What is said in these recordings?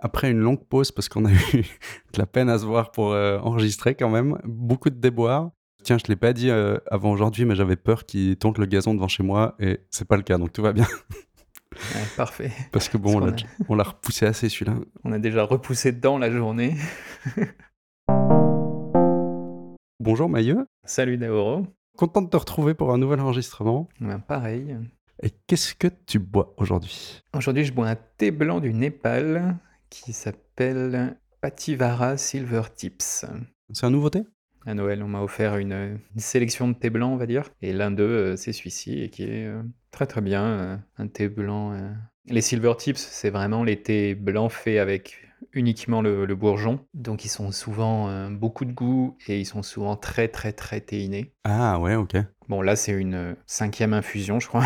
Après une longue pause, parce qu'on a eu de la peine à se voir pour euh, enregistrer quand même, beaucoup de déboires. Tiens, je ne l'ai pas dit euh, avant aujourd'hui, mais j'avais peur qu'il tente le gazon devant chez moi, et c'est pas le cas, donc tout va bien. parfait. Parce que bon, on l'a repoussé assez celui-là. On a déjà repoussé dedans la journée. Bonjour Mailleux. Salut Naoro. Content de te retrouver pour un nouvel enregistrement. Ben, pareil. Et qu'est-ce que tu bois aujourd'hui? Aujourd'hui, je bois un thé blanc du Népal qui s'appelle Pativara Silver Tips. C'est un nouveau thé À Noël, on m'a offert une, sélection de thé blanc, on va dire. Et l'un d'eux, euh, c'est celui-ci, et qui est euh, très très bien. Euh, un thé blanc. Les Silver Tips, c'est vraiment les thés blancs faits avec uniquement le, bourgeon. Donc ils sont souvent beaucoup de goût et ils sont souvent très très très théinés. Ah ouais, ok. Bon là c'est une cinquième infusion je crois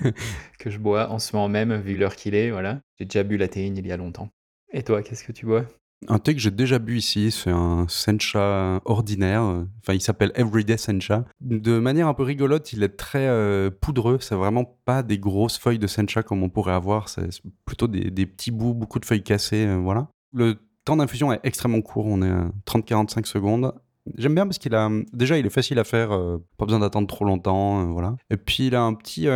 que je bois en ce moment même vu l'heure qu'il est. Voilà. J'ai déjà bu la théine il y a longtemps. Et toi, qu'est-ce que tu bois? Un thé que j'ai déjà bu ici, c'est un sencha ordinaire. Enfin, il s'appelle Everyday Sencha. De manière un peu rigolote, il est très euh, poudreux. C'est vraiment pas des grosses feuilles de sencha comme on pourrait avoir. C'est plutôt des, petits bouts, beaucoup de feuilles cassées. Euh, voilà. Le temps d'infusion est extrêmement court. On est à 30-45 secondes. J'aime bien parce qu'il a déjà il est facile à faire, euh, pas besoin d'attendre trop longtemps, voilà. Et puis il a un petit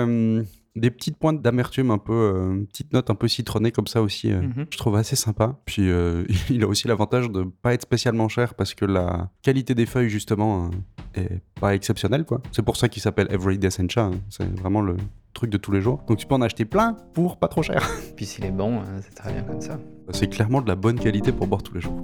des petites pointes d'amertume un peu, euh, une petite note un peu citronnée comme ça aussi. Euh, mhm. Je trouve assez sympa. Puis euh, il a aussi l'avantage de pas être spécialement cher parce que la qualité des feuilles justement est pas exceptionnelle quoi. C'est pour ça qu'il s'appelle Everyday Sencha. Hein. C'est vraiment le truc de tous les jours. Donc tu peux en acheter plein pour pas trop cher. Puis s'il est bon, c'est très bien comme ça. C'est clairement de la bonne qualité pour boire tous les jours.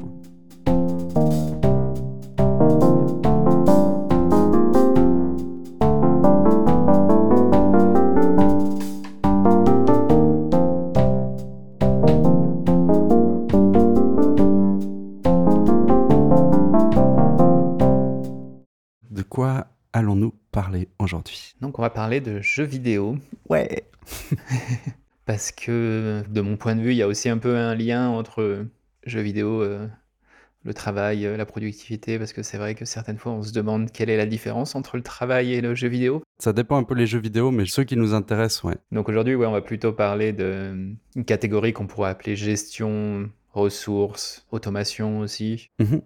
Aujourd'hui Donc on va parler de jeux vidéo. Ouais. Parce que de mon point de vue, il y a aussi un peu un lien entre jeux vidéo, euh, le travail, euh, la productivité, parce que c'est vrai que certaines fois on se demande quelle est la différence entre le travail et le jeu vidéo. Ça dépend un peu les jeux vidéo, mais ceux qui nous intéressent, ouais. Donc aujourd'hui, ouais, on va plutôt parler d'une catégorie qu'on pourrait appeler gestion, ressources, automation aussi. Mhm.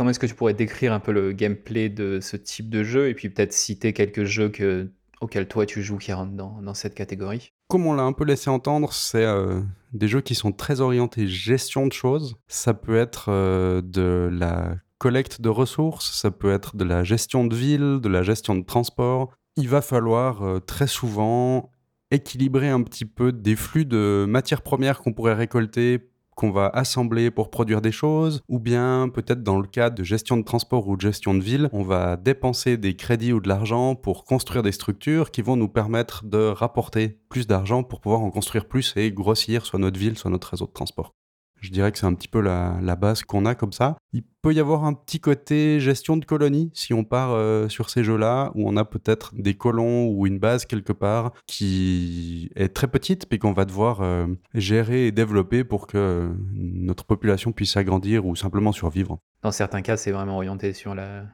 Comment est-ce que tu pourrais décrire un peu le gameplay de ce type de jeu et puis peut-être citer quelques jeux que, auxquels toi tu joues qui rentrent dans, cette catégorie? Comme on l'a un peu laissé entendre, c'est euh, des jeux qui sont très orientés gestion de choses. Ça peut être euh, de la collecte de ressources, ça peut être de la gestion de ville, de la gestion de transport. Il va falloir euh, très souvent équilibrer un petit peu des flux de matières premières qu'on pourrait récolter qu'on va assembler pour produire des choses, ou bien peut-être dans le cas de gestion de transport ou de gestion de ville, on va dépenser des crédits ou de l'argent pour construire des structures qui vont nous permettre de rapporter plus d'argent pour pouvoir en construire plus et grossir soit notre ville, soit notre réseau de transport. Je dirais que c'est un petit peu la, base qu'on a comme ça. Il peut y avoir un petit côté gestion de colonie si on part euh, sur ces jeux-là, où on a peut-être des colons ou une base quelque part qui est très petite, puis qu'on va devoir euh, gérer et développer pour que notre population puisse s'agrandir ou simplement survivre. Dans certains cas, c'est vraiment orienté sur la,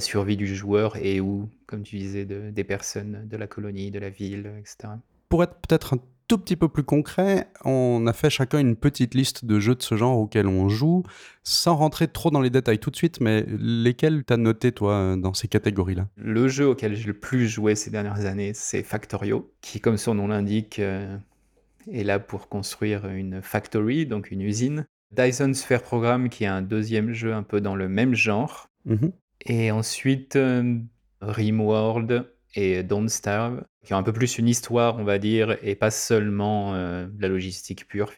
survie du joueur et ou, comme tu disais, des personnes de la colonie, de la ville, etc. Pour être peut-être un tout petit peu plus concret, on a fait chacun une petite liste de jeux de ce genre auxquels on joue, sans rentrer trop dans les détails tout de suite, mais lesquels t'as noté toi dans ces catégories-là? Le jeu auquel j'ai le plus joué ces dernières années, c'est Factorio, qui comme son nom l'indique, euh, est là pour construire une factory, donc une usine. Dyson Sphere Program, qui est un deuxième jeu un peu dans le même genre. Mhm. Et ensuite, euh, Rimworld, et Don't Starve, qui ont un peu plus une histoire, on va dire, et pas seulement euh, la logistique pure.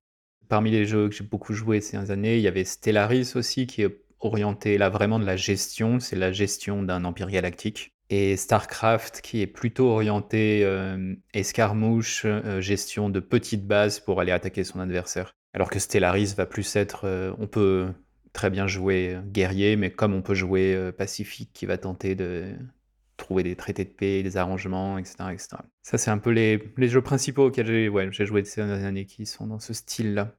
Parmi les jeux que j'ai beaucoup joué ces dernières années, il y avait Stellaris aussi, qui est orienté là vraiment de la gestion, c'est la gestion d'un empire galactique. Et StarCraft, qui est plutôt orienté euh, escarmouche, euh, gestion de petites bases pour aller attaquer son adversaire. Alors que Stellaris va plus être, on peut très bien jouer guerrier, mais comme on peut jouer pacifique, qui va tenter de, trouver des traités de paix, des arrangements, etc. etc. Ça, c'est un peu les, les, jeux principaux auxquels j'ai joué ces dernières années qui sont dans ce style-là.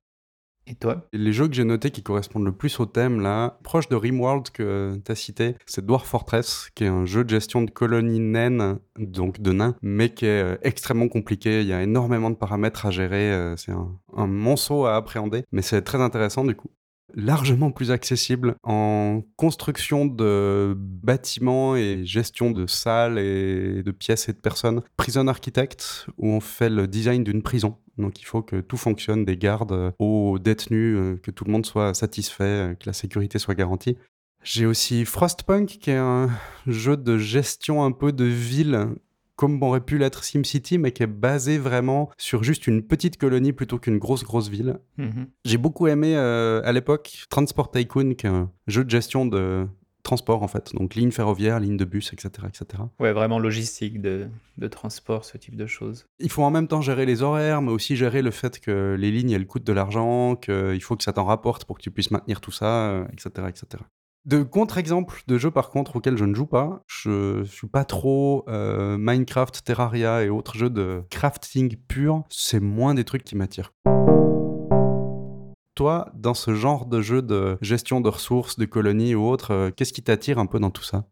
Et toi? Les jeux que j'ai notés qui correspondent le plus au thème, là, proche de Rimworld que tu as cité, c'est Dwarf Fortress, qui est un jeu de gestion de colonies naines, donc de nains, mais qui est euh, extrêmement compliqué. Il y a énormément de paramètres à gérer. euh, c'est un monceau à appréhender, mais c'est très intéressant du coup largement plus accessible en construction de bâtiments et gestion de salles et de pièces et de personnes. Prison Architect, où on fait le design d'une prison. Donc il faut que tout fonctionne, des gardes euh, aux détenus, euh, que tout le monde soit satisfait, euh, que la sécurité soit garantie. J'ai aussi Frostpunk, qui est un jeu de gestion un peu de ville comme aurait pu l'être SimCity, mais qui est basé vraiment sur juste une petite colonie plutôt qu'une grosse, grosse ville. Mhm. J'ai beaucoup aimé euh, à l'époque Transport Tycoon, qui est un jeu de gestion de transport en fait, donc ligne ferroviaire, ligne de bus, etc. etc. Ouais, vraiment logistique de, de transport, ce type de choses. Il faut en même temps gérer les horaires, mais aussi gérer le fait que les lignes elles coûtent de l'argent, qu'il faut que ça t'en rapporte pour que tu puisses maintenir tout ça, euh, etc. etc. De contre-exemples de jeux par contre auxquels je ne joue pas, je suis pas trop euh, Minecraft, Terraria et autres jeux de crafting pur, c'est moins des trucs qui m'attirent. Toi, dans ce genre de jeu de gestion de ressources, de colonies ou autres, euh, qu'est-ce qui t'attire un peu dans tout ça?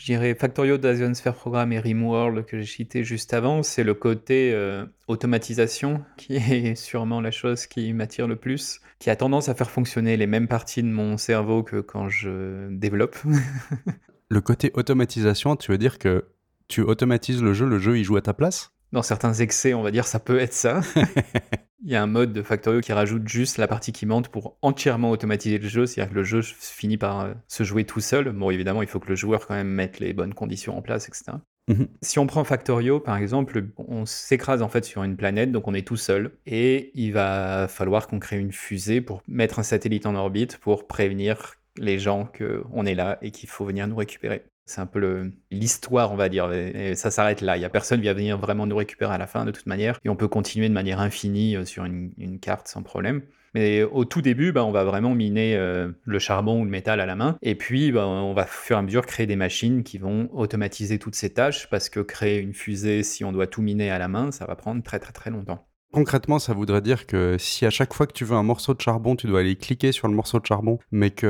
Je dirais Factorio, Dasion Sphere Program et Rimworld que j'ai cité juste avant, c'est le côté euh, automatisation qui est sûrement la chose qui m'attire le plus, qui a tendance à faire fonctionner les mêmes parties de mon cerveau que quand je développe. Le côté automatisation, tu veux dire que tu automatises le jeu, le jeu il joue à ta place? Dans certains excès, on va dire, ça peut être ça. Il y a un mode de Factorio qui rajoute juste la partie qui monte pour entièrement automatiser le jeu, c'est-à-dire que le jeu finit par euh, se jouer tout seul. Bon, évidemment, il faut que le joueur quand même mette les bonnes conditions en place, etc. Mhm. Si on prend Factorio, par exemple, on s'écrase en fait sur une planète, donc on est tout seul, et il va falloir qu'on crée une fusée pour mettre un satellite en orbite pour prévenir les gens qu'on est là et qu'il faut venir nous récupérer. C'est un peu l'histoire, on va dire, et ça s'arrête là. Il n'y a personne qui va venir vraiment nous récupérer à la fin, de toute manière, et on peut continuer de manière infinie euh, sur une, une carte sans problème. Mais au tout début, bah, on va vraiment miner euh, le charbon ou le métal à la main. Et puis, bah, on va au fur et à mesure créer des machines qui vont automatiser toutes ces tâches parce que créer une fusée, si on doit tout miner à la main, ça va prendre très très très longtemps. Concrètement, ça voudrait dire que si à chaque fois que tu veux un morceau de charbon, tu dois aller cliquer sur le morceau de charbon, mais qu'il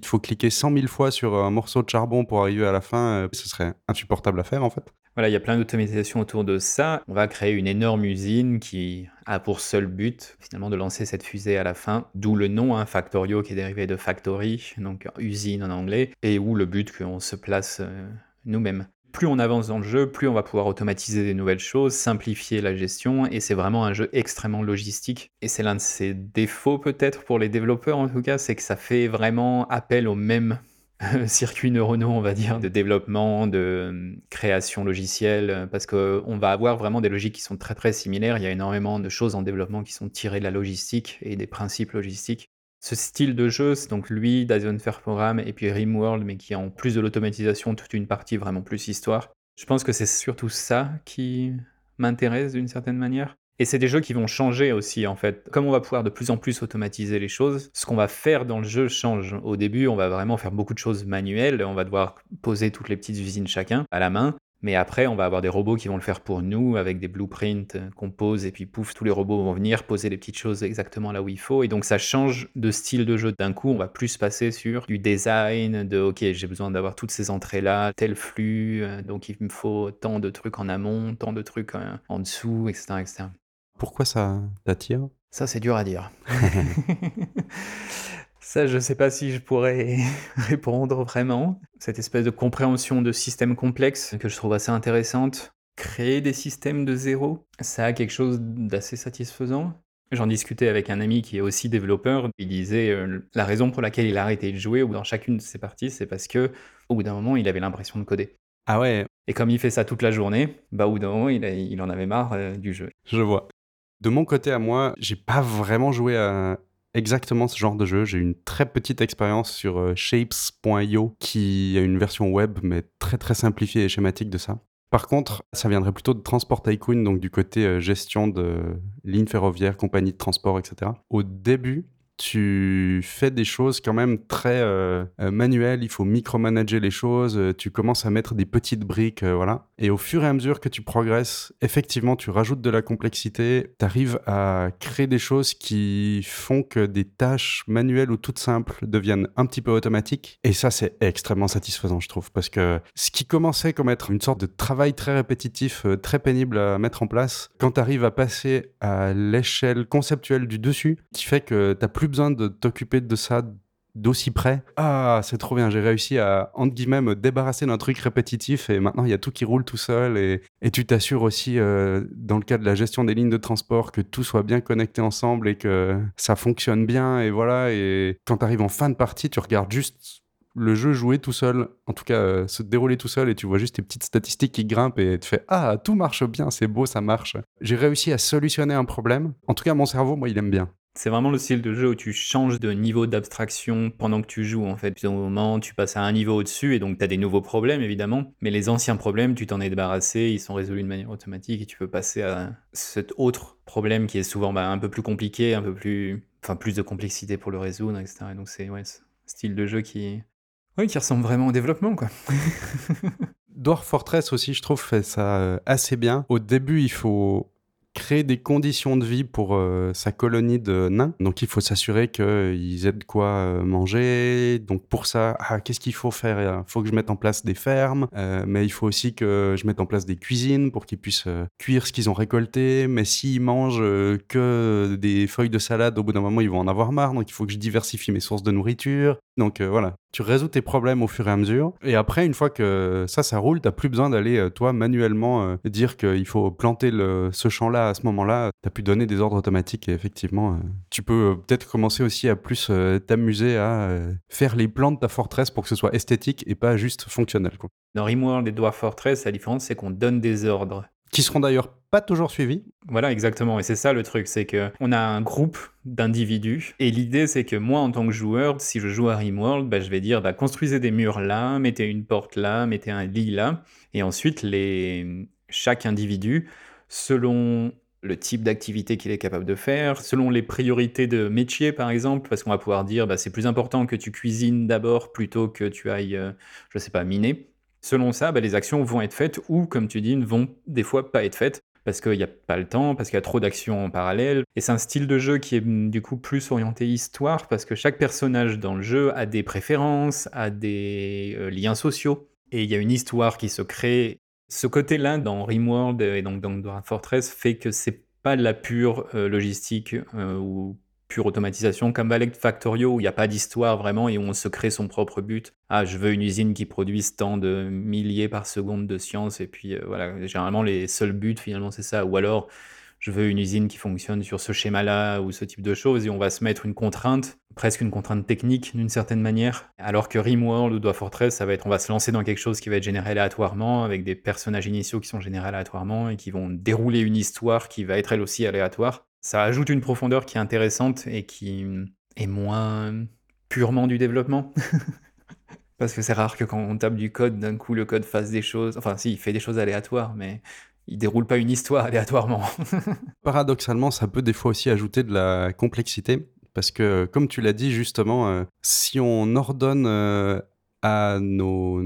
te faut cliquer 100 000 fois sur un morceau de charbon pour arriver à la fin, euh, ce serait insupportable à faire en fait. Voilà, il y a plein d'automatisation autour de ça. On va créer une énorme usine qui a pour seul but finalement de lancer cette fusée à la fin, d'où le nom hein, Factorio qui est dérivé de factory, donc usine en anglais, et où le but qu'on se place euh, nous-mêmes. Plus on avance dans le jeu, plus on va pouvoir automatiser des nouvelles choses, simplifier la gestion, et c'est vraiment un jeu extrêmement logistique. Et c'est l'un de ses défauts peut-être pour les développeurs en tout cas, c'est que ça fait vraiment appel aux mêmes circuits neuronaux, on va dire, de développement, de euh, création logicielle, euh, parce qu'on va avoir vraiment des logiques qui sont très très similaires. Il y a énormément de choses en développement qui sont tirées de la logistique et des principes logistiques. Ce style de jeu, c'est donc lui, Dyson Fair Program et puis Rimworld, mais qui en plus de l'automatisation toute une partie vraiment plus histoire. Je pense que c'est surtout ça qui m'intéresse d'une certaine manière. Et c'est des jeux qui vont changer aussi en fait. Comme on va pouvoir de plus en plus automatiser les choses, ce qu'on va faire dans le jeu change. Au début, on va vraiment faire beaucoup de choses manuelles, on va devoir poser toutes les petites usines chacun à la main. Mais après, on va avoir des robots qui vont le faire pour nous avec des blueprints qu'on pose et puis pouf, tous les robots vont venir poser les petites choses exactement là où il faut. Et donc ça change de style de jeu. D'un coup, on va plus passer sur du design, de ok, j'ai besoin d'avoir toutes ces entrées-là, tel flux, euh, donc il me faut tant de trucs en amont, tant de trucs euh, en dessous, etc. etc. Pourquoi ça t'attire Ça, c'est dur à dire. Ça, je sais pas si je pourrais répondre vraiment. Cette espèce de compréhension de systèmes complexes que je trouve assez intéressante. Créer des systèmes de zéro, ça a quelque chose d'assez satisfaisant. J'en discutais avec un ami qui est aussi développeur. Il disait euh, la raison pour laquelle il a arrêté de jouer dans chacune de ses parties, c'est parce que au bout d'un moment, il avait l'impression de coder. Ah ouais, Et comme il fait ça toute la journée, bah au bout d'un moment, il, a- il en avait marre euh, du jeu. je vois. De mon côté à moi, j'ai pas vraiment joué à exactement ce genre de jeu. J'ai une très petite expérience sur euh, shapes.io qui a une version web mais très très simplifiée et schématique de ça. Par contre, ça viendrait plutôt de Transport Tycoon, donc du côté euh, gestion de lignes ferroviaires, compagnie de transport, etc. Au début, tu fais des choses quand même très euh, euh, manuelles, il faut micromanager les choses, euh, tu commences à mettre des petites briques, voilà. Et au fur et à mesure que tu progresses, effectivement, tu rajoutes de la complexité, tu arrives à créer des choses qui font que des tâches manuelles ou toutes simples deviennent un petit peu automatiques. Et ça, c'est extrêmement satisfaisant, je trouve, parce que ce qui commençait comme être une sorte de travail très répétitif, très pénible à mettre en place, quand tu arrives à passer à l'échelle conceptuelle du dessus, qui fait que tu plus besoin de t'occuper de ça d'aussi près. Ah, c'est trop bien, j'ai réussi à, entre guillemets, me débarrasser d'un truc répétitif et maintenant il y a tout qui roule tout seul et, et tu t'assures aussi, euh, dans le cas de la gestion des lignes de transport, que tout soit bien connecté ensemble et que ça fonctionne bien et voilà. Et quand tu arrives en fin de partie, tu regardes juste le jeu jouer tout seul, en tout cas euh, se dérouler tout seul et tu vois juste tes petites statistiques qui grimpent et tu fais Ah, tout marche bien, c'est beau, ça marche. J'ai réussi à solutionner un problème. En tout cas, mon cerveau, moi, il aime bien. C'est vraiment le style de jeu où tu changes de niveau d'abstraction pendant que tu joues en fait. Au moment, tu passes à un niveau au-dessus et donc tu as des nouveaux problèmes évidemment. Mais les anciens problèmes, tu t'en es débarrassé, ils sont résolus de manière automatique et tu peux passer à cet autre problème qui est souvent bah, un peu plus compliqué, un peu plus. Enfin, plus de complexité pour le résoudre, etc. donc c'est ouais, style de jeu qui. Oui, qui ressemble vraiment au développement quoi. Dwarf Fortress aussi, je trouve, fait ça euh, assez bien. Au début, il faut créer des conditions de vie pour euh, sa colonie de nains. Donc il faut s'assurer qu'ils aient de quoi euh, manger. Donc pour ça, ah, qu'est-ce qu'il faut faire? Il faut que je mette en place des fermes, euh, mais il faut aussi que je mette en place des cuisines pour qu'ils puissent cuire ce qu'ils ont récolté. Mais s'ils mangent que des feuilles de salade, au bout d'un moment, ils vont en avoir marre. Donc il faut que je diversifie mes sources de nourriture. Donc voilà, tu résous tes problèmes au fur et à mesure. Et après, une fois que ça, ça roule, t'as plus besoin d'aller, toi, manuellement dire qu'il faut planter le, ce champ-là à ce moment-là, tu as pu donner des ordres automatiques et effectivement, euh, tu peux euh, peut-être commencer aussi à plus euh, t'amuser à faire les plans de ta forteresse pour que ce soit esthétique et pas juste fonctionnel. Dans Rimworld et Dwarf Fortress, la différence, c'est qu'on donne des ordres. Qui seront d'ailleurs pas toujours suivis. Voilà, exactement. Et c'est ça le truc, c'est que on a un groupe d'individus. Et l'idée, c'est que moi, en tant que joueur, si je joue à Rimworld, bah, je vais dire, bah, construisez des murs là, mettez une porte là, mettez un lit là. Et ensuite, les... chaque individu, selon le type d'activité qu'il est capable de faire, selon les priorités de métier par exemple, parce qu'on va pouvoir dire bah, c'est plus important que tu cuisines d'abord plutôt que tu ailles, euh, je sais pas, miner. Selon ça, bah, les actions vont être faites ou, comme tu dis, ne vont des fois pas être faites parce qu'il n'y a pas le temps, parce qu'il y a trop d'actions en parallèle. Et c'est un style de jeu qui est mm, du coup plus orienté histoire, parce que chaque personnage dans le jeu a des préférences, a des euh, liens sociaux, et il y a une histoire qui se crée ce côté-là dans Rimworld et donc dans Dwarf Fortress fait que c'est pas la pure euh, logistique euh, ou pure automatisation comme Balect Factorio où il n'y a pas d'histoire vraiment et où on se crée son propre but. Ah, je veux une usine qui produise tant de milliers par seconde de science et puis euh, voilà, généralement les seuls buts finalement c'est ça. Ou alors je veux une usine qui fonctionne sur ce schéma-là ou ce type de choses, et on va se mettre une contrainte, presque une contrainte technique d'une certaine manière, alors que Rimworld ou Dwarf Fortress, ça va être, on va se lancer dans quelque chose qui va être généré aléatoirement, avec des personnages initiaux qui sont générés aléatoirement, et qui vont dérouler une histoire qui va être elle aussi aléatoire. Ça ajoute une profondeur qui est intéressante et qui est moins purement du développement. Parce que c'est rare que quand on tape du code, d'un coup le code fasse des choses. Enfin, si, il fait des choses aléatoires, mais il déroule pas une histoire aléatoirement. Paradoxalement, ça peut des fois aussi ajouter de la complexité. Parce que, comme tu l'as dit justement, euh, si on ordonne euh, à nos,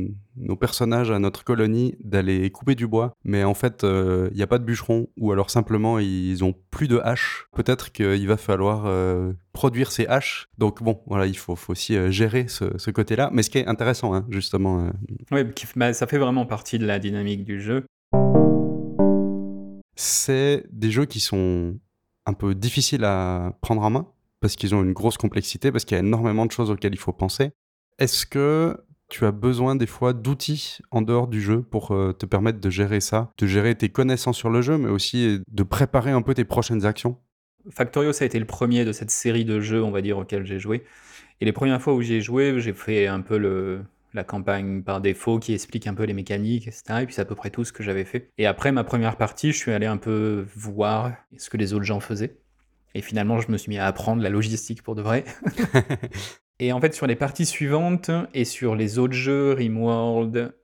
personnages, à notre colonie, d'aller couper du bois, mais en fait, il euh, n'y a pas de bûcheron, ou alors simplement ils ont plus de haches, peut-être qu'il va falloir produire ces haches. Donc bon, voilà, il faut, aussi gérer ce, côté-là. Mais ce qui est intéressant, hein, justement. Oui, bah, ça fait vraiment partie de la dynamique du jeu c'est des jeux qui sont un peu difficiles à prendre en main parce qu'ils ont une grosse complexité, parce qu'il y a énormément de choses auxquelles il faut penser. Est-ce que tu as besoin des fois d'outils en dehors du jeu pour euh, te permettre de gérer ça, de gérer tes connaissances sur le jeu, mais aussi de préparer un peu tes prochaines actions? Factorio, ça a été le premier de cette série de jeux, on va dire, auxquels j'ai joué. Et les premières fois où j'ai joué, j'ai fait un peu le, la campagne par défaut qui explique un peu les mécaniques, etc. Et puis c'est à peu près tout ce que j'avais fait. Et après ma première partie, je suis allé un peu voir ce que les autres gens faisaient. Et finalement, je me suis mis à apprendre la logistique pour de vrai. et en fait, sur les parties suivantes et sur les autres jeux, Rimworld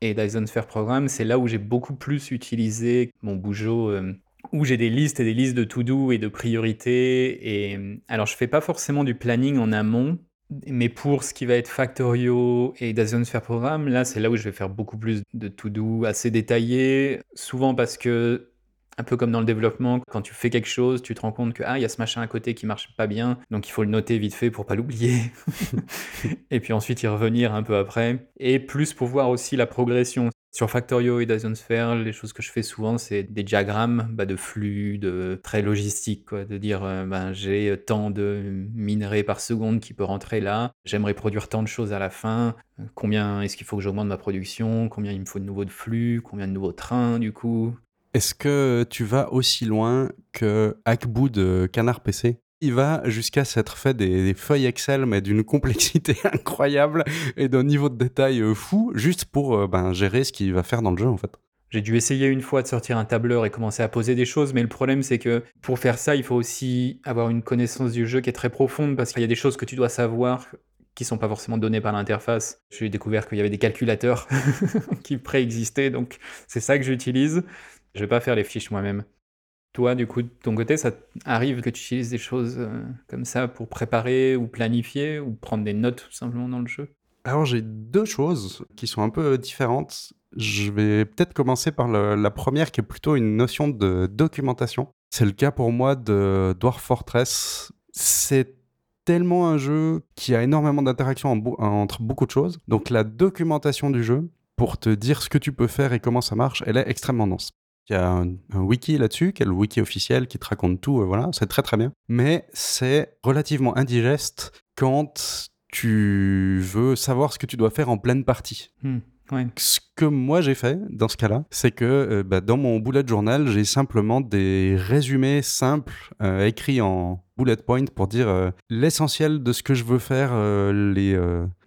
et Dyson Sphere Program, c'est là où j'ai beaucoup plus utilisé mon bougeot euh, où j'ai des listes et des listes de to-do et de priorités. Et alors, je fais pas forcément du planning en amont, mais pour ce qui va être Factorio et Dazion Sphere Programme, là, c'est là où je vais faire beaucoup plus de to-do assez détaillés, souvent parce que un peu comme dans le développement, quand tu fais quelque chose, tu te rends compte que ah, il y a ce machin à côté qui marche pas bien, donc il faut le noter vite fait pour pas l'oublier. et puis ensuite y revenir un peu après. Et plus pour voir aussi la progression. Sur Factorio et Dazion Sphere, les choses que je fais souvent, c'est des diagrammes bah, de flux, de très logistique, quoi, de dire euh, ben, j'ai tant de minerais par seconde qui peut rentrer là, j'aimerais produire tant de choses à la fin, combien est-ce qu'il faut que j'augmente ma production, combien il me faut de nouveaux de flux, combien de nouveaux trains du coup, est-ce que tu vas aussi loin que Hackboo de Canard PC il va jusqu'à s'être fait des, feuilles Excel, mais d'une complexité incroyable et d'un niveau de détail euh, fou, juste pour euh, ben, gérer ce qu'il va faire dans le jeu, en fait. J'ai dû essayer une fois de sortir un tableur et commencer à poser des choses, mais le problème c'est que pour faire ça, il faut aussi avoir une connaissance du jeu qui est très profonde, parce qu'il y a des choses que tu dois savoir qui sont pas forcément données par l'interface. J'ai découvert qu'il y avait des calculateurs qui préexistaient, donc c'est ça que j'utilise. Je vais pas faire les fiches moi-même. Toi, du coup, de ton côté, ça arrive que tu utilises des choses euh, comme ça pour préparer ou planifier ou prendre des notes tout simplement dans le jeu? Alors, j'ai deux choses qui sont un peu différentes. Je vais peut-être commencer par la première qui est plutôt une notion de documentation. C'est le cas pour moi de Dwarf Fortress. C'est tellement un jeu qui a énormément d'interactions entre beaucoup de choses. Donc la documentation du jeu, pour te dire ce que tu peux faire et comment ça marche, elle est extrêmement dense. Il y a un, wiki là-dessus, qui est le wiki officiel, qui te raconte tout, euh, voilà, c'est très très bien. Mais c'est relativement indigeste quand tu veux savoir ce que tu dois faire en pleine partie. Hmm, ce que moi j'ai fait dans ce cas-là, c'est que euh, bah, dans mon bullet journal, j'ai simplement des résumés simples euh, écrits en bullet point pour dire l'essentiel de ce que je veux faire, les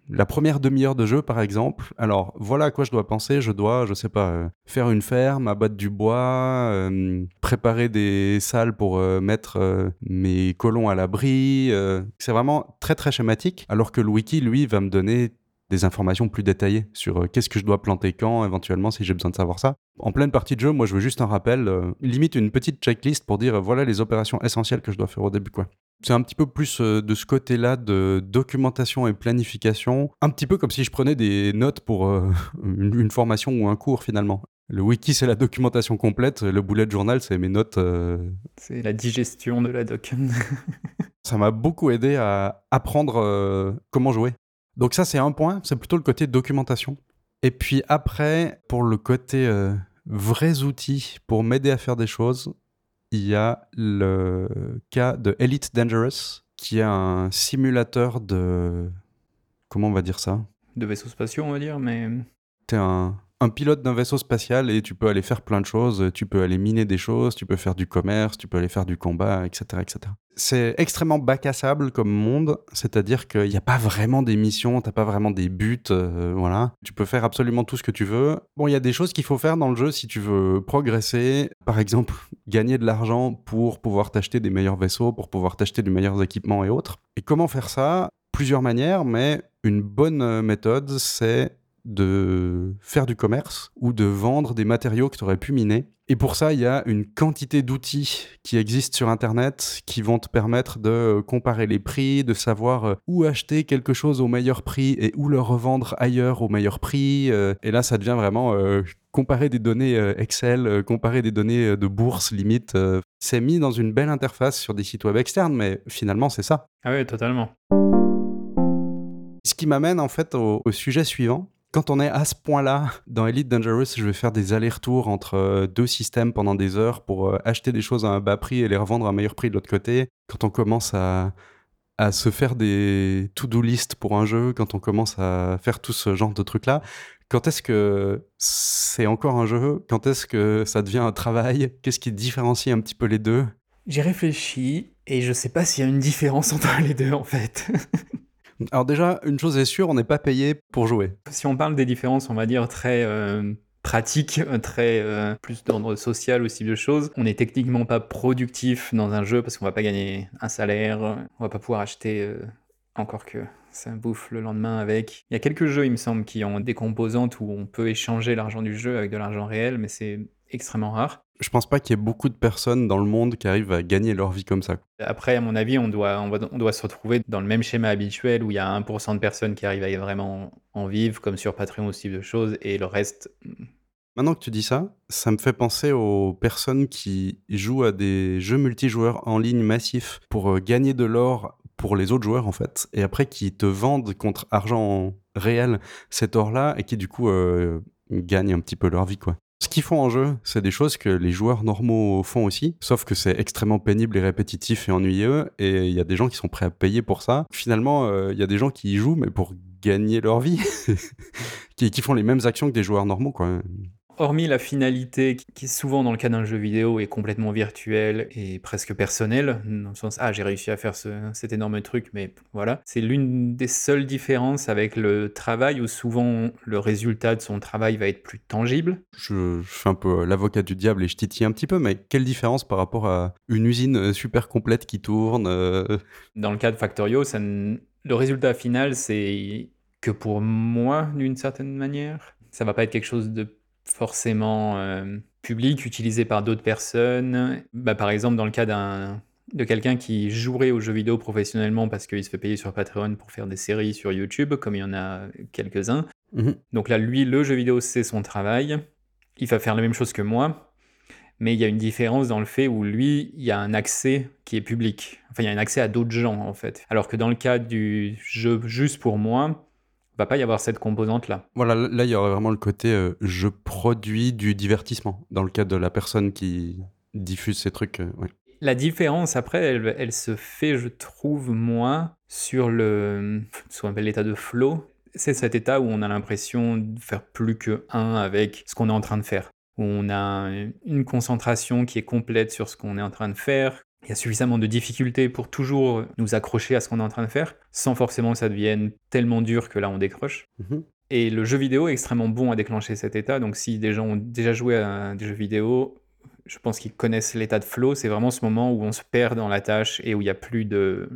la première demi-heure de jeu, par exemple, alors voilà à quoi je dois penser. Je dois, je sais pas, euh, faire une ferme, abattre du bois, euh, préparer des salles pour euh, mettre mes colons à l'abri. c'est vraiment très très schématique. Alors que le wiki, lui, va me donner des informations plus détaillées sur qu'est-ce que je dois planter quand, éventuellement, si j'ai besoin de savoir ça. En pleine partie de jeu, moi, je veux juste un rappel, limite une petite checklist pour dire voilà les opérations essentielles que je dois faire au début, quoi. C'est un petit peu plus euh, de ce côté-là de documentation et planification, un petit peu comme si je prenais des notes pour euh, une, formation ou un cours finalement. Le wiki, c'est la documentation complète, le bullet journal, c'est mes notes. Euh, c'est la digestion de la doc. ça m'a beaucoup aidé à apprendre comment jouer. Donc ça, c'est un point, c'est plutôt le côté documentation. Et puis après, pour le côté vrais outils pour m'aider à faire des choses, il y a le cas de Elite Dangerous, qui est un simulateur de. Comment on va dire ça? De vaisseaux spatiaux, on va dire, mais. T'es un, un pilote d'un vaisseau spatial et tu peux aller faire plein de choses. Tu peux aller miner des choses, tu peux faire du commerce, tu peux aller faire du combat, etc. etc. C'est extrêmement bac à sable comme monde, c'est-à-dire qu'il n'y a pas vraiment des missions, t'as pas vraiment des buts, euh, voilà. Tu peux faire absolument tout ce que tu veux. Bon, il y a des choses qu'il faut faire dans le jeu si tu veux progresser. Par exemple, gagner de l'argent pour pouvoir t'acheter des meilleurs vaisseaux, pour pouvoir t'acheter des meilleurs équipements et autres. Et comment faire ça? Plusieurs manières, mais une bonne euh, méthode, c'est de faire du commerce ou de vendre des matériaux que tu aurais pu miner. Et pour ça, il y a une quantité d'outils qui existent sur Internet qui vont te permettre de comparer les prix, de savoir euh, où acheter quelque chose au meilleur prix et où le revendre ailleurs au meilleur prix. Euh, et là, ça devient vraiment euh, comparer des données Excel, comparer des données de bourse limite. C'est mis dans une belle interface sur des sites web externes, mais finalement, c'est ça. Ah oui, totalement. Ce qui m'amène en fait au sujet suivant, quand on est à ce point-là, dans Elite Dangerous, je vais faire des allers-retours entre euh, deux systèmes pendant des heures pour euh, acheter des choses à un bas prix et les revendre à un meilleur prix de l'autre côté. Quand on commence à, se faire des to-do list pour un jeu, quand on commence à faire tout ce genre de trucs-là, quand est-ce que c'est encore un jeu? Quand est-ce que ça devient un travail? Qu'est-ce qui différencie un petit peu les deux? J'ai réfléchi et je sais pas s'il y a une différence entre les deux en fait. Alors déjà, une chose est sûre, on n'est pas payé pour jouer. Si on parle des différences, on va dire très euh, pratiques, très euh, plus d'ordre social aussi de choses, on n'est techniquement pas productif dans un jeu parce qu'on va pas gagner un salaire, on va pas pouvoir acheter euh, encore que ça bouffe le lendemain avec. Il y a quelques jeux, il me semble, qui ont des composantes où on peut échanger l'argent du jeu avec de l'argent réel, mais c'est extrêmement rare. Je pense pas qu'il y ait beaucoup de personnes dans le monde qui arrivent à gagner leur vie comme ça. Après, à mon avis, on doit, on, on doit se retrouver dans le même schéma habituel où il y a 1% de personnes qui arrivent à vraiment en vivre, comme sur Patreon ou ce type de choses, et le reste. Hmm. Maintenant que tu dis ça, ça me fait penser aux personnes qui jouent à des jeux multijoueurs en ligne massifs pour euh, gagner de l'or pour les autres joueurs en fait, et après qui te vendent contre argent réel cet or-là et qui du coup euh, gagnent un petit peu leur vie quoi. Ce qu'ils font en jeu, c'est des choses que les joueurs normaux font aussi, sauf que c'est extrêmement pénible et répétitif et ennuyeux, et il y a des gens qui sont prêts à payer pour ça. Finalement, euh, il y a des gens qui y jouent, mais pour gagner leur vie, qui, qui, font les mêmes actions que des joueurs normaux, quoi hormis la finalité qui souvent dans le cas d'un jeu vidéo est complètement virtuelle et presque personnelle, dans le sens ah j'ai réussi à faire cet énorme truc, mais voilà, c'est l'une des seules différences avec le travail où souvent le résultat de son travail va être plus tangible. Je, fais un peu l'avocat du diable et je titille un petit peu, mais quelle différence par rapport à une usine euh, super complète qui tourne euh Dans le cas de Factorio, ça le résultat final c'est que pour moi d'une certaine manière, ça va pas être quelque chose de forcément euh, public, utilisé par d'autres personnes. Bah, par exemple, dans le cas d'un de quelqu'un qui jouerait aux jeux vidéo professionnellement parce qu'il se fait payer sur Patreon pour faire des séries sur YouTube, comme il y en a quelques-uns. Mhm. Donc là, lui, le jeu vidéo, c'est son travail. Il va faire la même chose que moi, mais il y a une différence dans le fait où lui, il y a un accès qui est public. Enfin, il y a un accès à d'autres gens, en fait. Alors que dans le cas du jeu juste pour moi, va pas y avoir cette composante-là. Voilà, là, il y aurait vraiment le côté euh, je produis du divertissement dans le cas de la personne qui diffuse ces trucs. Euh, la différence, après, elle, se fait, je trouve, moins sur le, ce qu'on appelle l'état de flow. C'est cet état où on a l'impression de faire plus que un avec ce qu'on est en train de faire. Où on a une concentration qui est complète sur ce qu'on est en train de faire, il y a suffisamment de difficultés pour toujours nous accrocher à ce qu'on est en train de faire, sans forcément que ça devienne tellement dur que là on décroche. Mhm. Et le jeu vidéo est extrêmement bon à déclencher cet état, donc si des gens ont déjà joué à des jeux vidéo, je pense qu'ils connaissent l'état de flow, c'est vraiment ce moment où on se perd dans la tâche et où il n'y a plus de...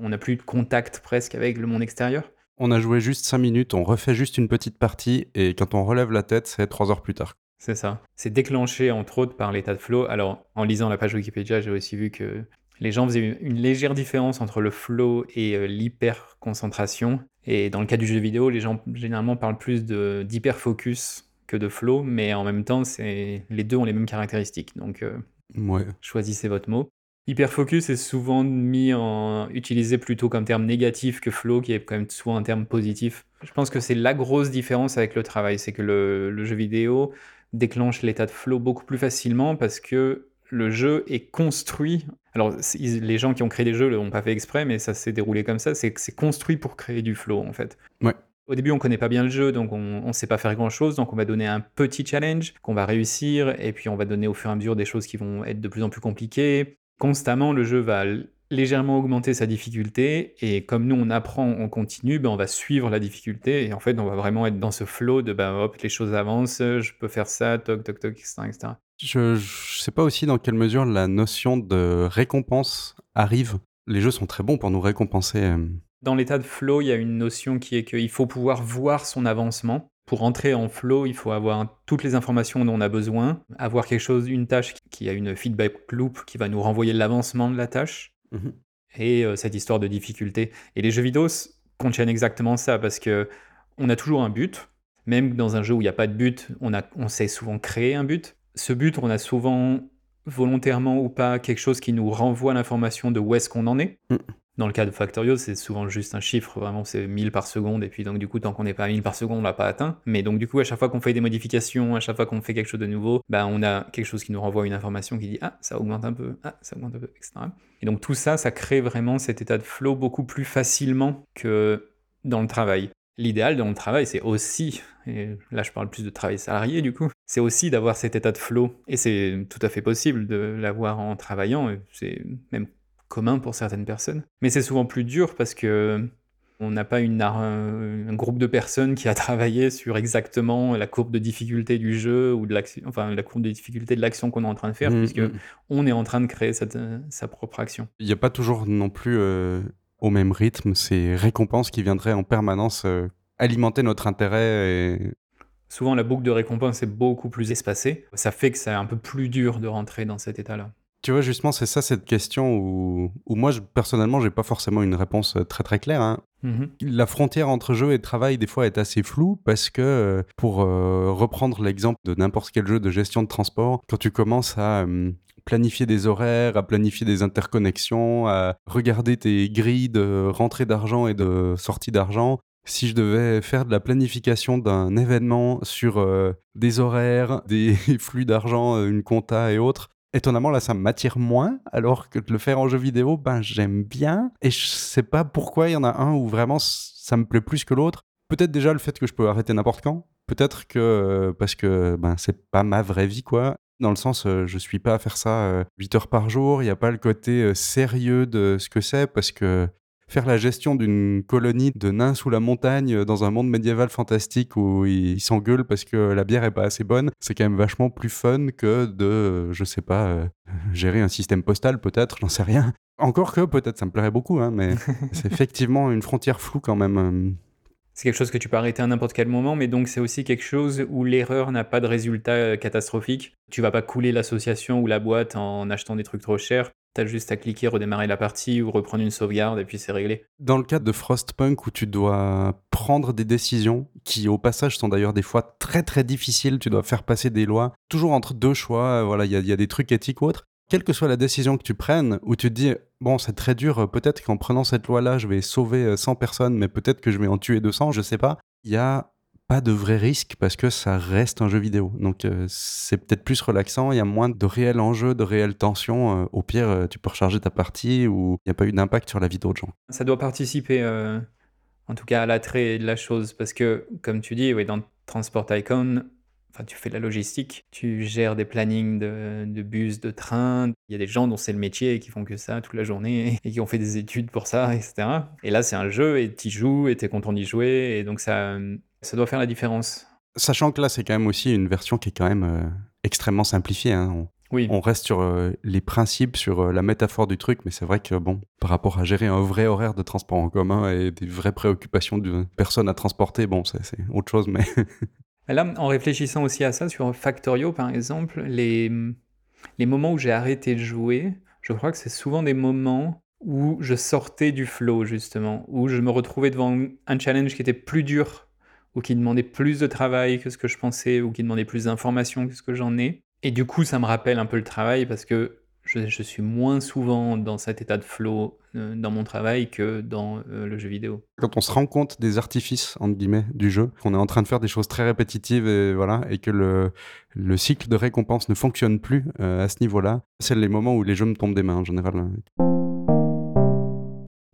On n'a plus de contact presque avec le monde extérieur. On a joué juste 5 minutes, on refait juste une petite partie, et quand on relève la tête, c'est 3 heures plus tard. C'est ça. C'est déclenché entre autres par l'état de flow. Alors, en lisant la page Wikipédia, j'ai aussi vu que les gens faisaient une légère différence entre le flow et euh, l'hyper-concentration. Et dans le cas du jeu vidéo, les gens généralement parlent plus d'hyper-focus que de flow, mais en même temps, les deux ont les mêmes caractéristiques. Donc, euh, choisissez votre mot. Hyperfocus est souvent mis en utilisé plutôt comme terme négatif que flow, qui est quand même souvent un terme positif. Je pense que c'est la grosse différence avec le travail, c'est que le, jeu vidéo déclenche l'état de flow beaucoup plus facilement parce que le jeu est construit. Alors, les gens qui ont créé des jeux ne l'ont pas fait exprès, mais ça s'est déroulé comme ça. C'est que c'est construit pour créer du flow, en fait. Ouais. Au début, on connaît pas bien le jeu, donc on ne sait pas faire grand-chose. Donc, on va donner un petit challenge qu'on va réussir, et puis on va donner au fur et à mesure des choses qui vont être de plus en plus compliquées. Constamment, le jeu va légèrement augmenter sa difficulté et comme nous on apprend, on continue, ben on va suivre la difficulté et en fait on va vraiment être dans ce flow de ben hop les choses avancent, je peux faire ça, toc toc toc, etc. etc. Je, ne sais pas aussi dans quelle mesure la notion de récompense arrive. Les jeux sont très bons pour nous récompenser. Euh. Dans l'état de flow, il y a une notion qui est qu'il faut pouvoir voir son avancement. Pour entrer en flow, il faut avoir toutes les informations dont on a besoin, avoir quelque chose, une tâche qui a une feedback loop qui va nous renvoyer l'avancement de la tâche. Mhm. Et euh, cette histoire de difficulté. Et les jeux vidéo contiennent exactement ça, parce que on a toujours un but. Même dans un jeu où il n'y a pas de but, on, a, on sait souvent créer un but. Ce but, on a souvent, volontairement ou pas, quelque chose qui nous renvoie l'information de où est-ce qu'on en est. Mm. Dans le cas de Factorio, c'est souvent juste un chiffre, vraiment c'est 1000 par seconde, et puis donc du coup, tant qu'on n'est pas à 1000 par seconde, on l'a pas atteint. Mais donc du coup, à chaque fois qu'on fait des modifications, à chaque fois qu'on fait quelque chose de nouveau, bah, on a quelque chose qui nous renvoie une information qui dit Ah, ça augmente un peu, ah, ça augmente un peu, etc. Et donc tout ça, ça crée vraiment cet état de flow beaucoup plus facilement que dans le travail. L'idéal dans le travail, c'est aussi, et là je parle plus de travail salarié du coup, c'est aussi d'avoir cet état de flow. Et c'est tout à fait possible de l'avoir en travaillant, c'est même commun pour certaines personnes. Mais c'est souvent plus dur parce que on n'a pas une, un, groupe de personnes qui a travaillé sur exactement la courbe de difficulté du jeu ou de l'action, enfin la courbe de difficulté de l'action qu'on est en train de faire, mmh, puisque mmh. on est en train de créer sa propre action. Il n'y a pas toujours non plus euh, au même rythme ces récompenses qui viendraient en permanence euh, alimenter notre intérêt. Et... Souvent, la boucle de récompense est beaucoup plus espacée. Ça fait que c'est un peu plus dur de rentrer dans cet état-là. Tu vois, justement, c'est ça cette question où, où moi, je, personnellement, j'ai pas forcément une réponse euh, très très claire. Hein. Mhm. La frontière entre jeu et travail, des fois, est assez floue parce que, euh, pour euh, reprendre l'exemple de n'importe quel jeu de gestion de transport, quand tu commences à euh, planifier des horaires, à planifier des interconnexions, à regarder tes grilles de rentrée d'argent et de sortie d'argent, si je devais faire de la planification d'un événement sur euh, des horaires, des flux d'argent, une compta et autres, étonnamment là ça m'attire moins, alors que de le faire en jeu vidéo, ben j'aime bien. Et je sais pas pourquoi il y en a un où vraiment ça me plaît plus que l'autre. Peut-être déjà le fait que je peux arrêter n'importe quand. Peut-être que euh, parce que ben c'est pas ma vraie vie quoi. Dans le sens, euh, je suis pas à faire ça euh, 8 heures par jour. Il n'y a pas le côté euh, sérieux de ce que c'est parce que faire la gestion d'une colonie de nains sous la montagne euh, dans un monde médiéval fantastique où ils s'engueulent parce que la bière est pas assez bonne, c'est quand même vachement plus fun que de, euh, je sais pas, euh, gérer un système postal peut-être, j'en sais rien. Encore que peut-être ça me plairait beaucoup, hein, mais c'est effectivement une frontière floue quand même. C'est quelque chose que tu peux arrêter à n'importe quel moment, mais donc c'est aussi quelque chose où l'erreur n'a pas de résultat catastrophique. Tu vas pas couler l'association ou la boîte en achetant des trucs trop chers. T'as juste à cliquer, redémarrer la partie ou reprendre une sauvegarde et puis c'est réglé. Dans le cadre de Frostpunk où tu dois prendre des décisions qui au passage sont d'ailleurs des fois très très difficiles, tu dois faire passer des lois, toujours entre deux choix, euh, voilà, il y, y a des trucs éthiques ou autres. Quelle que soit la décision que tu prennes, où tu te dis, bon, c'est très dur, euh, peut-être qu'en prenant cette loi-là, je vais sauver euh, 100 personnes, mais peut-être que je vais en tuer 200, je sais pas. Il y a pas de vrai risque parce que ça reste un jeu vidéo. Donc euh, c'est peut-être plus relaxant, il y a moins de réels enjeux, de réelles tensions. Euh, au pire, euh, tu peux recharger ta partie ou il n'y a pas eu d'impact sur la vie d'autres gens. Ça doit participer, en tout cas, à l'attrait de la chose. Parce que, comme tu dis, oui, dans Transport Icon, enfin, tu fais de la logistique, tu gères des plannings de, de bus, de trains. Il y a des gens dont c'est le métier et qui font que ça toute la journée et qui ont fait des études pour ça, etc. Et là, c'est un jeu et tu joues et tu es content d'y jouer. Et donc, ça, ça doit faire la différence. Sachant que là, c'est quand même aussi une version qui est quand même euh, extrêmement simplifiée. hein. On, Oui, on reste sur euh, les principes, sur euh, la métaphore du truc, mais c'est vrai que, bon, par rapport à gérer un vrai horaire de transport en commun et des vraies préoccupations d'une personne à transporter, bon, c'est c'est autre chose, mais Là, en réfléchissant aussi à ça, sur Factorio par exemple, les, les moments où j'ai arrêté de jouer, je crois que c'est souvent des moments où je sortais du flow, justement, où je me retrouvais devant un challenge qui était plus dur, ou qui demandait plus de travail que ce que je pensais, ou qui demandait plus d'informations que ce que j'en ai. Et du coup, ça me rappelle un peu le travail parce que je, suis moins souvent dans cet état de flow euh, dans mon travail que dans euh, le jeu vidéo. quand on se rend compte des artifices, entre guillemets, du jeu, qu'on est en train de faire des choses très répétitives et voilà, et que le, le cycle de récompense ne fonctionne plus euh, à ce niveau-là, c'est les moments où les jeux me tombent des mains en général.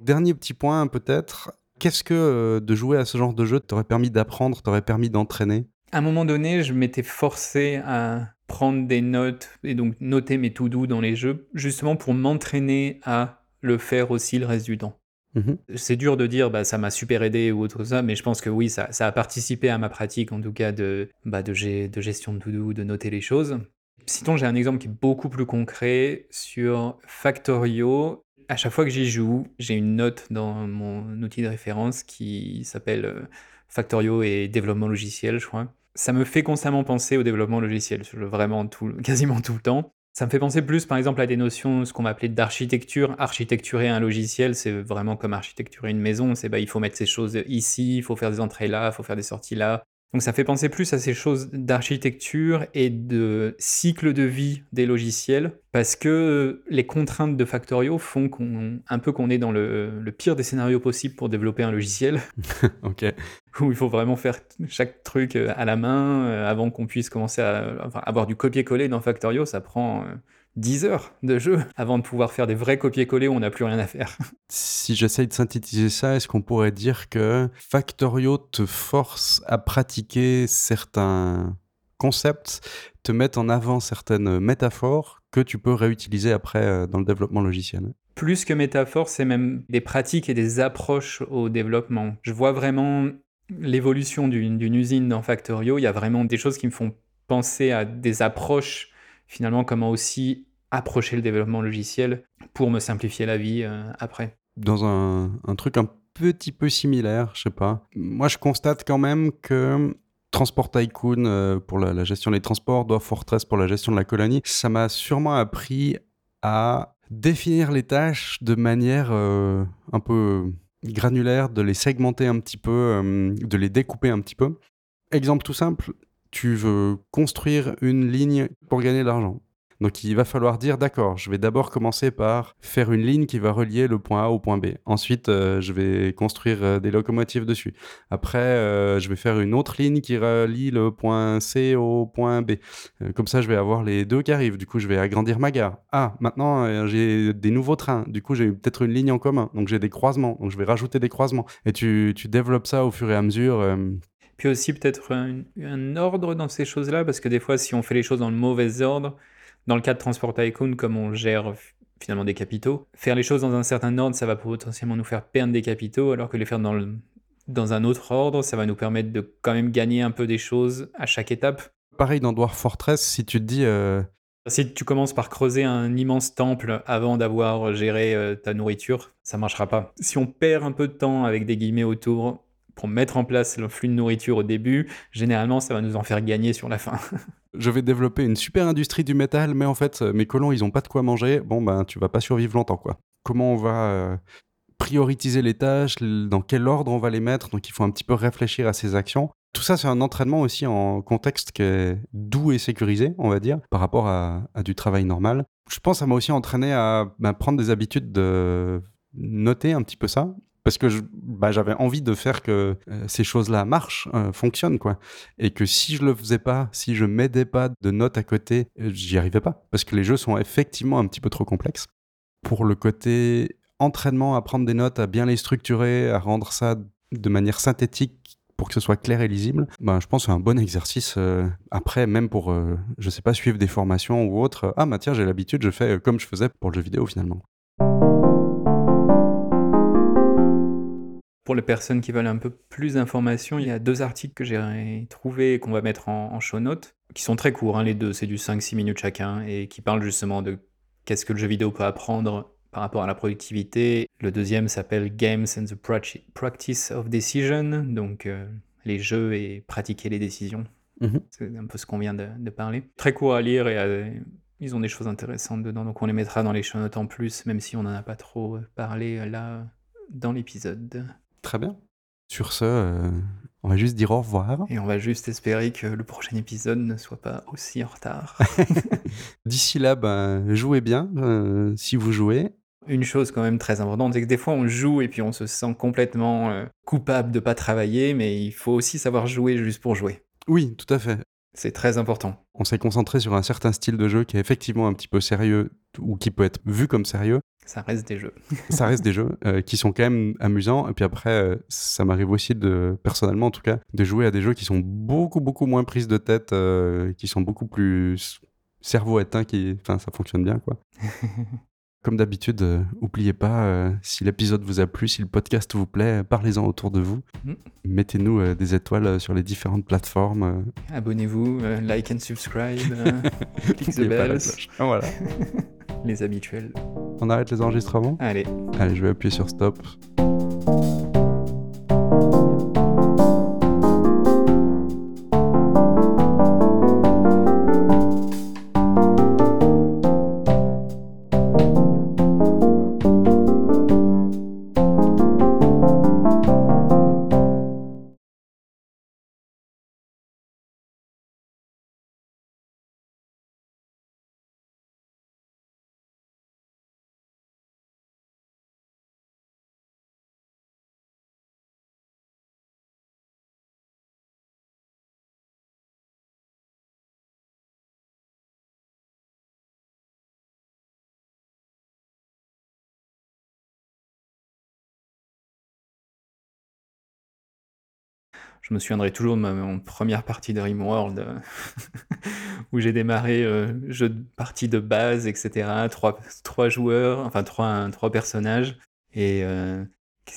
Dernier petit point peut-être, qu'est-ce que euh, de jouer à ce genre de jeu t'aurait permis d'apprendre, t'aurait permis d'entraîner? À un moment donné, je m'étais forcé à prendre des notes et donc noter mes to-do dans les jeux, justement pour m'entraîner à le faire aussi le reste du temps. Mhm. C'est dur de dire bah, ça m'a super aidé ou autre chose, ça, mais je pense que oui, ça, ça a participé à ma pratique en tout cas de, bah, de gestion de to-do, de noter les choses. Sinon, j'ai un exemple qui est beaucoup plus concret sur Factorio. À chaque fois que j'y joue, j'ai une note dans mon outil de référence qui s'appelle euh, Factorio et développement logiciel, je crois. Ça me fait constamment penser au développement logiciel, vraiment tout, quasiment tout le temps. Ça me fait penser plus, par exemple, à des notions, ce qu'on va appeler d'architecture. Architecturer un logiciel, c'est vraiment comme architecturer une maison. C'est bah, il faut mettre ces choses ici, il faut faire des entrées là, il faut faire des sorties là. Donc ça fait penser plus à ces choses d'architecture et de cycle de vie des logiciels, parce que les contraintes de Factorio font qu'on, un peu qu'on est dans le, le pire des scénarios possibles pour développer un logiciel, Ok. où il faut vraiment faire chaque truc euh, à la main euh, avant qu'on puisse commencer à enfin, avoir du copier-coller dans Factorio. Ça prend euh, 10 heures de jeu avant de pouvoir faire des vrais copier-coller où on n'a plus rien à faire. Si j'essaye de synthétiser ça, est-ce qu'on pourrait dire que Factorio te force à pratiquer certains concepts, te mettent en avant certaines métaphores que tu peux réutiliser après euh, dans le développement logiciel? Plus que métaphore, c'est même des pratiques et des approches au développement. Je vois vraiment l'évolution d'une usine dans Factorio. Il y a vraiment des choses qui me font penser à des approches, finalement, comment aussi approcher le développement logiciel pour me simplifier la vie euh, après. Dans un, truc un petit peu similaire, je sais pas. Moi, je constate quand même que Transport Tycoon euh, pour la, gestion des transports, Dwarf Fortress pour la gestion de la colonie, ça m'a sûrement appris à définir les tâches de manière euh, un peu granulaire, de les segmenter un petit peu, de les découper un petit peu. Exemple tout simple, tu veux construire une ligne pour gagner de l'argent. Donc il va falloir dire, d'accord, je vais d'abord commencer par faire une ligne qui va relier le point A au point B. Ensuite, euh, je vais construire euh, des locomotives dessus. Après, euh, je vais faire une autre ligne qui relie le point C au point B. comme ça, je vais avoir les deux qui arrivent. Du coup, je vais agrandir ma gare. Ah, maintenant, j'ai des nouveaux trains. Du coup, j'ai peut-être une ligne en commun. Donc j'ai des croisements. Donc je vais rajouter des croisements. Et tu, tu développes ça au fur et à mesure. Puis aussi peut-être un, un, ordre dans ces choses-là, parce que des fois, si on fait les choses dans le mauvais ordre, dans le cas de Transport Tycoon, comme on gère finalement des capitaux, faire les choses dans un certain ordre, ça va potentiellement nous faire perdre des capitaux, alors que les faire dans, le, dans un autre ordre, ça va nous permettre de quand même gagner un peu des choses à chaque étape. Pareil dans Dwarf Fortress, si tu te dis... Euh, si tu commences par creuser un immense temple avant d'avoir géré euh, ta nourriture, ça marchera pas. Si on perd un peu de temps avec des guillemets autour pour mettre en place le flux de nourriture au début, généralement, ça va nous en faire gagner sur la fin. je vais développer une super industrie du métal, mais en fait, mes colons, ils ont pas de quoi manger. Bon, ben, tu vas pas survivre longtemps, quoi. Comment on va euh, prioriser les tâches, dans quel ordre on va les mettre? Donc, il faut un petit peu réfléchir à ces actions. Tout ça, c'est un entraînement aussi en contexte qui est doux et sécurisé, on va dire, par rapport à, du travail normal. Je pense que ça m'a aussi entraîné à ben, prendre des habitudes de noter un petit peu ça parce que bah, j'avais envie de faire que euh, ces choses-là marchent, euh, fonctionnent, quoi. Et que si je le faisais pas, si je m'aidais pas de notes à côté, euh, j'y arrivais pas. Parce que les jeux sont effectivement un petit peu trop complexes. Pour le côté entraînement, à prendre des notes, à bien les structurer, à rendre ça de manière synthétique pour que ce soit clair et lisible, bah, je pense que c'est un bon exercice. après, même pour, je sais pas, suivre des formations ou autre. Ah, bah tiens, j'ai l'habitude, je fais comme je faisais pour le jeu vidéo finalement. Pour les personnes qui veulent un peu plus d'informations, il y a deux articles que j'ai trouvés et qu'on va mettre en, show notes, qui sont très courts, hein, les deux, c'est du 5-6 minutes chacun, et qui parlent justement de qu'est-ce que le jeu vidéo peut apprendre par rapport à la productivité. Le deuxième s'appelle Games and the Practice of Decision, donc euh, les jeux et pratiquer les décisions. Mhm. C'est un peu ce qu'on vient de, parler. Très court à lire et euh, ils ont des choses intéressantes dedans, donc on les mettra dans les show notes en plus, même si on n'en a pas trop parlé là dans l'épisode. Très bien. Sur ce, euh, on va juste dire au revoir. Et on va juste espérer que le prochain épisode ne soit pas aussi en retard. D'ici là, ben, jouez bien euh, si vous jouez. Une chose quand même très importante, c'est que des fois on joue et puis on se sent complètement euh, coupable de pas travailler, mais il faut aussi savoir jouer juste pour jouer. Oui, tout à fait. C'est très important. On s'est concentré sur un certain style de jeu qui est effectivement un petit peu sérieux ou qui peut être vu comme sérieux. Ça reste des jeux. ça reste des jeux euh, qui sont quand même amusants. Et puis après, euh, ça m'arrive aussi de, personnellement en tout cas, de jouer à des jeux qui sont beaucoup, beaucoup moins prises de tête, euh, qui sont beaucoup plus cerveau éteint, qui, enfin, ça fonctionne bien, quoi. Comme d'habitude, n'oubliez pas, si l'épisode vous a plu, si le podcast vous plaît, parlez-en autour de vous. Mm. Mettez-nous des étoiles sur les différentes plateformes. Abonnez-vous, like and subscribe, click the bells. Voilà. les habituels. On arrête les enregistrements Allez. Allez, je vais appuyer sur stop. Je me souviendrai toujours de ma première partie de Rimworld euh, où j'ai démarré euh, jeu de partie de base, etc. Trois, joueurs, enfin trois, personnages. Et euh,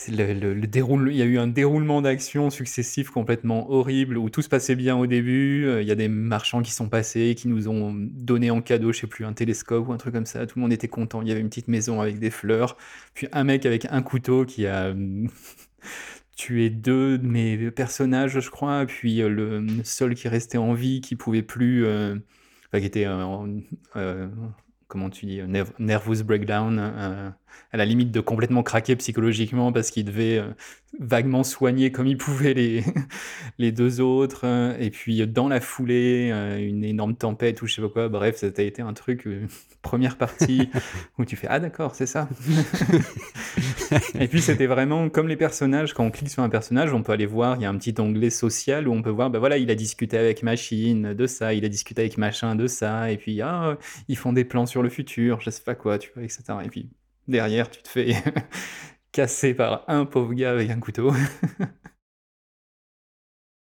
le, le, déroule, il y a eu un déroulement d'actions successifs complètement horrible où tout se passait bien au début. Il y a des marchands qui sont passés, qui nous ont donné en cadeau, je sais plus, un télescope ou un truc comme ça. Tout le monde était content. Il y avait une petite maison avec des fleurs. Puis un mec avec un couteau qui a tué deux de mes personnages, je crois, puis le seul qui restait en vie, qui pouvait plus, enfin qui était en comment tu dis, nervous breakdown, euh, à la limite de complètement craquer psychologiquement parce qu'il devait euh, vaguement soigner comme il pouvait les, les deux autres. Euh, et puis dans la foulée, une énorme tempête ou je sais pas quoi. Bref, ça a été un truc, première partie où tu fais Ah d'accord, c'est ça. et puis c'était vraiment comme les personnages, quand on clique sur un personnage, on peut aller voir, il y a un petit onglet social où on peut voir, ben voilà, il a discuté avec machine de ça, il a discuté avec machin de ça, et puis ah, ils font des plans sur le futur, je sais pas quoi, tu vois, etc. Et puis derrière, tu te fais casser par un pauvre gars avec un couteau.